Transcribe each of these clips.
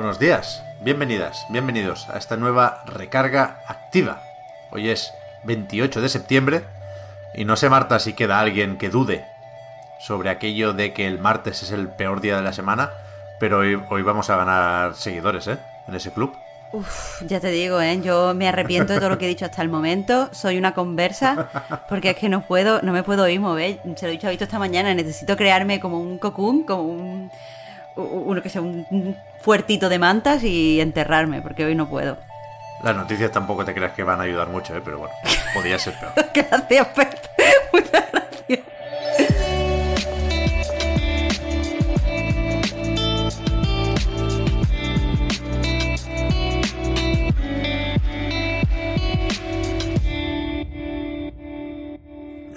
Buenos días, bienvenidas, bienvenidos a esta nueva recarga activa. Hoy es 28 de septiembre y no sé, Marta, si queda alguien que dude sobre aquello de que el martes es el peor día de la semana, pero hoy, vamos a ganar seguidores, ¿eh? En ese club. Uf, ya te digo, ¿eh? yo me arrepiento de todo lo que he dicho hasta el momento. Soy una conversa porque es que no puedo, no me puedo ir mover. Se lo he dicho a Vito esta mañana. Necesito crearme como un cocún, como un, uno que sea un fuertito de mantas y enterrarme porque hoy no puedo. Las noticias tampoco te creas que van a ayudar mucho, ¿eh? pero bueno, podría ser peor. gracias, Pep. Muchas gracias.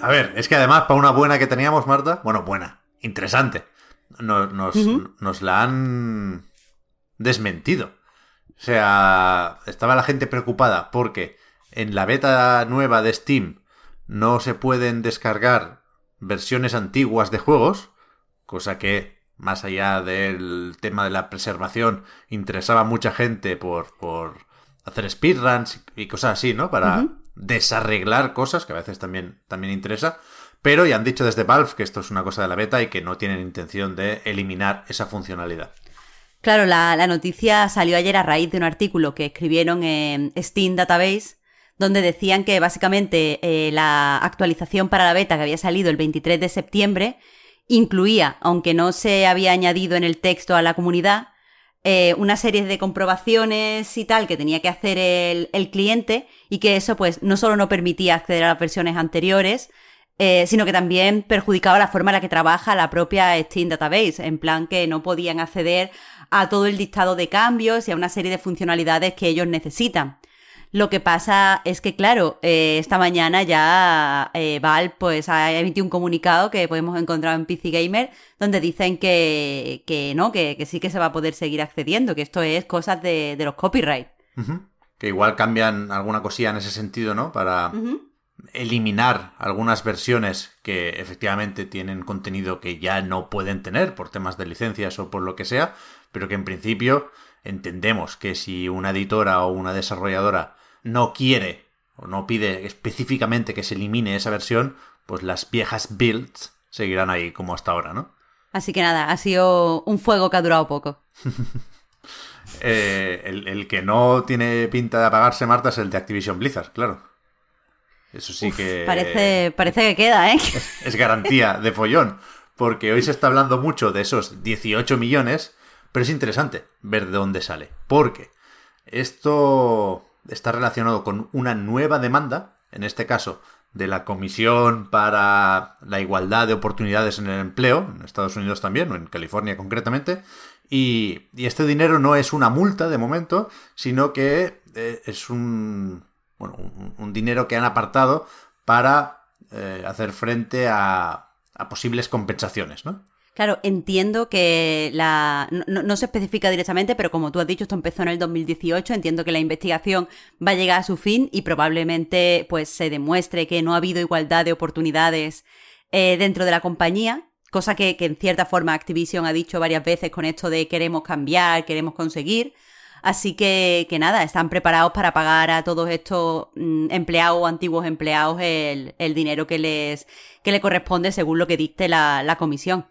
A ver, es que además, para una buena que teníamos, Marta, bueno, buena, interesante, nos, nos, nos la han desmentido. O sea, estaba la gente preocupada porque en la beta nueva de Steam no se pueden descargar versiones antiguas de juegos, cosa que, más allá del tema de la preservación, interesaba a mucha gente por, por hacer speedruns y cosas así, ¿no? Para desarreglar cosas, que a veces también, también interesa. Pero ya han dicho desde Valve que esto es una cosa de la beta y que no tienen intención de eliminar esa funcionalidad. Claro, la, la, noticia salió ayer a raíz de un artículo que escribieron en Steam Database, donde decían que básicamente eh, la actualización para la beta que había salido el 23 de septiembre incluía, aunque no se había añadido en el texto a la comunidad, eh, una serie de comprobaciones y tal que tenía que hacer el, el, cliente y que eso pues no solo no permitía acceder a las versiones anteriores, eh, sino que también perjudicaba la forma en la que trabaja la propia Steam Database, en plan que no podían acceder a todo el dictado de cambios y a una serie de funcionalidades que ellos necesitan. Lo que pasa es que, claro, eh, esta mañana ya eh, Valve pues, ha emitido un comunicado que podemos encontrar en PC Gamer, donde dicen que, que no, que, que, sí que se va a poder seguir accediendo, que esto es cosas de, de los copyright. Uh -huh. Que igual cambian alguna cosilla en ese sentido, ¿no? Para uh -huh. Eliminar algunas versiones que efectivamente tienen contenido que ya no pueden tener por temas de licencias o por lo que sea, pero que en principio entendemos que si una editora o una desarrolladora no quiere o no pide específicamente que se elimine esa versión, pues las viejas builds seguirán ahí como hasta ahora, ¿no? Así que nada, ha sido un fuego que ha durado poco. eh, el, el, que no tiene pinta de apagarse, Marta, es el de Activision Blizzard, claro. Eso sí Uf, que... Parece, parece que queda, ¿eh? Es, es garantía de follón, porque hoy se está hablando mucho de esos 18 millones, pero es interesante ver de dónde sale, porque esto está relacionado con una nueva demanda, en este caso de la Comisión para la Igualdad de Oportunidades en el Empleo, en Estados Unidos también, o en California concretamente, y, y este dinero no es una multa de momento, sino que eh, es un, bueno, un, dinero que han apartado para eh, hacer frente a, posibles compensaciones, ¿no? Claro, entiendo que la no, se especifica directamente, pero como tú has dicho, esto empezó en el 2018, entiendo que la investigación va a llegar a su fin y probablemente pues se demuestre que no ha habido igualdad de oportunidades eh, dentro de la compañía, cosa que en cierta forma Activision ha dicho varias veces con esto de queremos cambiar, queremos conseguir. Así que, que nada, están preparados para pagar a todos estos mm, empleados o antiguos empleados el, el dinero que les que le corresponde según lo que dicte la, la comisión.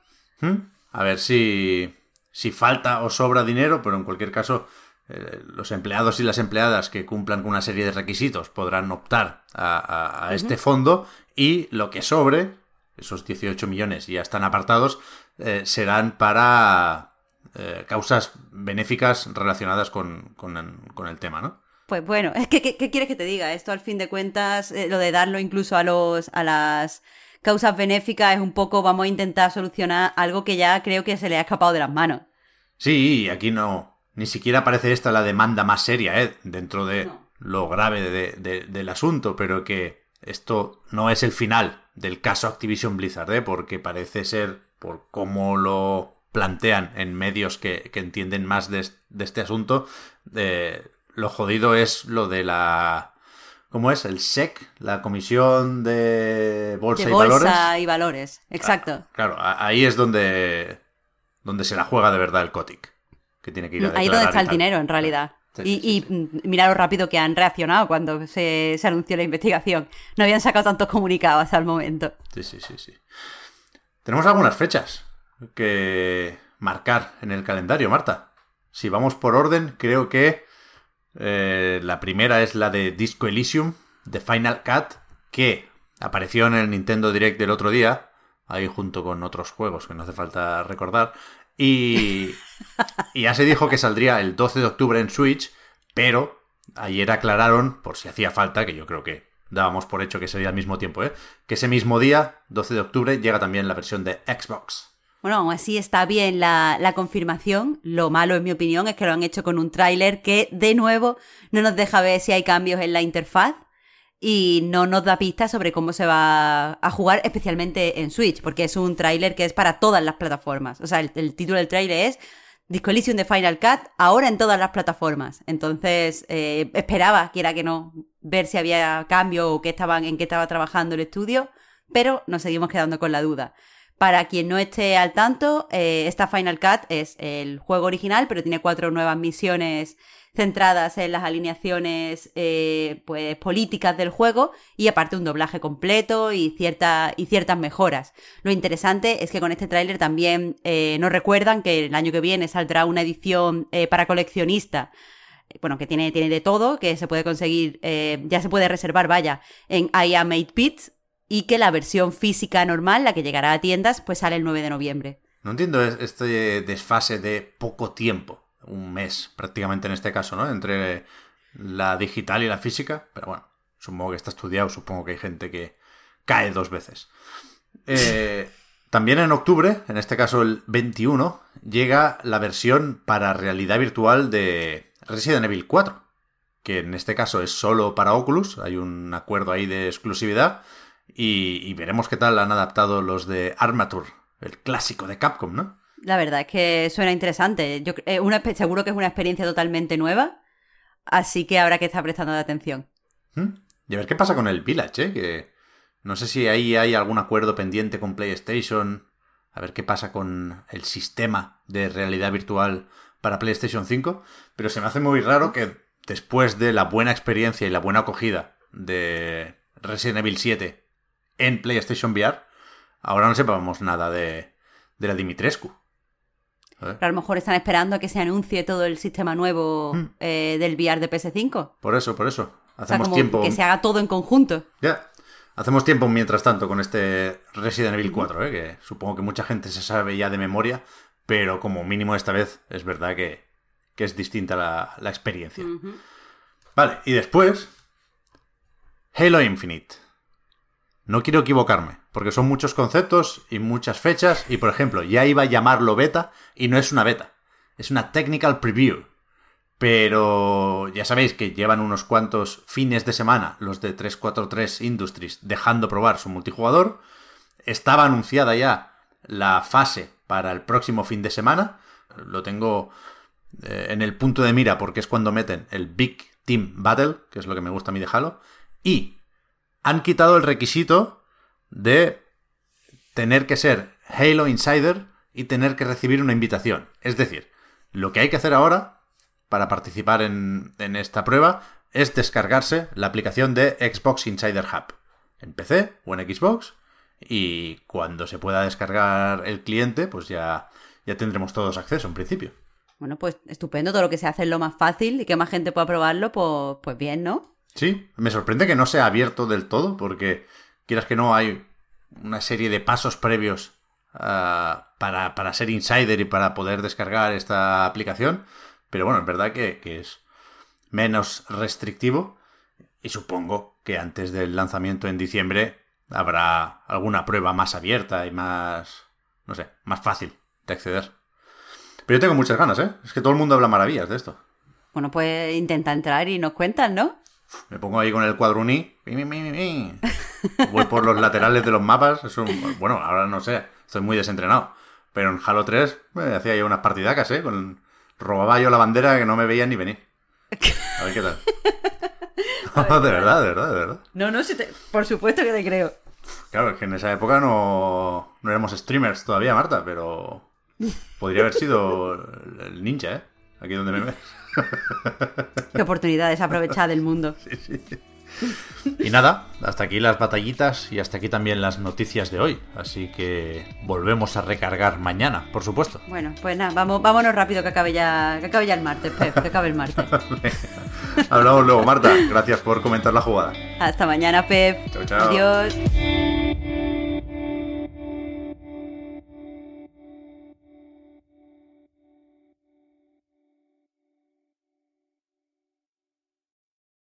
A ver si, si falta o sobra dinero, pero en cualquier caso, eh, los empleados y las empleadas que cumplan con una serie de requisitos podrán optar a, a, a uh -huh. este fondo y lo que sobre, esos 18 millones ya están apartados, eh, serán para eh, causas benéficas relacionadas con, con, con, el tema, ¿no? Pues bueno, es que ¿qué, qué quieres que te diga? Esto al fin de cuentas, eh, lo de darlo incluso a los a las causas benéficas, es un poco vamos a intentar solucionar algo que ya creo que se le ha escapado de las manos. Sí, aquí no, ni siquiera parece esta la demanda más seria, ¿eh? Dentro de lo grave del asunto, pero que esto no es el final del caso Activision Blizzard, ¿eh? Porque parece ser, por cómo lo plantean en medios que, entienden más de, este asunto, eh, lo jodido es lo de la ¿Cómo es? El SEC, la Comisión de Bolsa, de y Valores. Bolsa y Valores, exacto. Claro, ahí es donde, donde se la juega de verdad el COTIC, que tiene que ir a Ahí donde está el dinero, en realidad. y, mira lo rápido que han reaccionado cuando se, se, anunció la investigación. No habían sacado tantos comunicados hasta el momento. Sí, sí, sí, sí. Tenemos algunas fechas que marcar en el calendario, Marta. Si vamos por orden, creo que eh, la primera es la de Disco Elysium, de Final Cut, que apareció en el Nintendo Direct del otro día, ahí junto con otros juegos que no hace falta recordar. Y, y ya se dijo que saldría el 12 de octubre en Switch, pero ayer aclararon, por si hacía falta, que yo creo que dábamos por hecho que sería al mismo tiempo, ¿eh? que ese mismo día, 12 de octubre, llega también la versión de Xbox. Bueno, aún así está bien la, confirmación. Lo malo, en mi opinión, es que lo han hecho con un tráiler que, de nuevo, no nos deja ver si hay cambios en la interfaz y no nos da pistas sobre cómo se va a jugar, especialmente en Switch, porque es un tráiler que es para todas las plataformas. O sea, el, título del tráiler es Disco de Final Cut, ahora en todas las plataformas. Entonces, eh, esperaba, quiera que no, ver si había cambio o qué estaban, en qué estaba trabajando el estudio, pero nos seguimos quedando con la duda. Para quien no esté al tanto, eh, esta Final Cut es el juego original, pero tiene cuatro nuevas misiones centradas en las alineaciones eh, pues, políticas del juego y aparte un doblaje completo y, y ciertas mejoras. Lo interesante es que con este tráiler también eh, nos recuerdan que el año que viene saldrá una edición para coleccionista bueno, que tiene, tiene de todo, que se puede conseguir, ya se puede reservar, vaya, en I Am 8 Bits, y que la versión física normal, la que llegará a tiendas, pues sale el 9 de noviembre. No entiendo este desfase de poco tiempo, un mes prácticamente en este caso, ¿no? Entre la digital y la física, pero bueno, supongo que está estudiado, supongo que hay gente que cae dos veces. Eh, también en octubre, en este caso el 21, llega la versión para realidad virtual de Resident Evil 4, que en este caso es solo para Oculus, hay un acuerdo ahí de exclusividad, y, veremos qué tal han adaptado los de Armature, el clásico de Capcom, ¿no? La verdad es que suena interesante. Yo, eh, una, seguro que es una experiencia totalmente nueva, así que habrá que estar prestando atención. ¿Mm? Y a ver qué pasa con el Village, ¿eh? Que no sé si ahí hay algún acuerdo pendiente con PlayStation. A ver qué pasa con el sistema de realidad virtual para PlayStation 5. Pero se me hace muy raro que después de la buena experiencia y la buena acogida de Resident Evil 7 en PlayStation VR, ahora no sepamos nada de, de la Dimitrescu. a lo mejor están esperando a que se anuncie todo el sistema nuevo hmm. eh, del VR de PS5. Por eso, por eso. Hacemos tiempo. Que se haga todo en conjunto. Ya. Hacemos tiempo mientras tanto con este Resident Evil 4, ¿eh? que supongo que mucha gente se sabe ya de memoria, pero como mínimo esta vez es verdad que, es distinta la, la experiencia. Vale, y después, Halo Infinite. No quiero equivocarme, porque son muchos conceptos y muchas fechas, y por ejemplo, ya iba a llamarlo beta y no es una beta, es una technical preview. Pero ya sabéis que llevan unos cuantos fines de semana los de 343 Industries dejando probar su multijugador. Estaba anunciada ya la fase para el próximo fin de semana. Lo tengo eh, en el punto de mira porque es cuando meten el Big Team Battle, que es lo que me gusta a mí de Halo. Y han quitado el requisito de tener que ser Halo Insider y tener que recibir una invitación. Es decir, lo que hay que hacer ahora para participar en, esta prueba es descargarse la aplicación de Xbox Insider Hub en PC o en Xbox y cuando se pueda descargar el cliente pues ya, ya tendremos todos acceso en principio. Bueno, pues estupendo, todo lo que se hace es lo más fácil y que más gente pueda probarlo, pues, pues bien, ¿no? Sí, me sorprende que no sea abierto del todo, porque quieras que no, hay una serie de pasos previos ah, para, ser insider y para poder descargar esta aplicación. Pero bueno, es verdad que, es menos restrictivo. Y supongo que antes del lanzamiento en diciembre habrá alguna prueba más abierta y más, no sé, más fácil de acceder. Pero yo tengo muchas ganas, ¿eh? Es que todo el mundo habla maravillas de esto. Bueno, pues intenta entrar y nos cuentan, ¿no? Me pongo ahí con el cuadruní. Voy por los laterales de los mapas. Es bueno, ahora no sé. Estoy muy desentrenado. Pero en Halo 3 me hacía yo unas partidacas, ¿eh? Con... Robaba yo la bandera que no me veían ni venir. A ver qué tal. de verdad, de verdad, de verdad. No, no, por supuesto que te creo. Claro, es que en esa época no, no éramos streamers todavía, Marta, pero podría haber sido el ninja, ¿eh? Aquí donde me ves. Qué oportunidades aprovechar del mundo. Sí, sí. Y nada, hasta aquí las batallitas y hasta aquí también las noticias de hoy. Así que volvemos a recargar mañana, por supuesto. Bueno, pues nada, vamos, vámonos rápido que acabe ya, que acabe ya el martes, Pep, que acabe el martes. Hablamos luego, Marta. Gracias por comentar la jugada. Hasta mañana, Pep. Chao, chao. Adiós.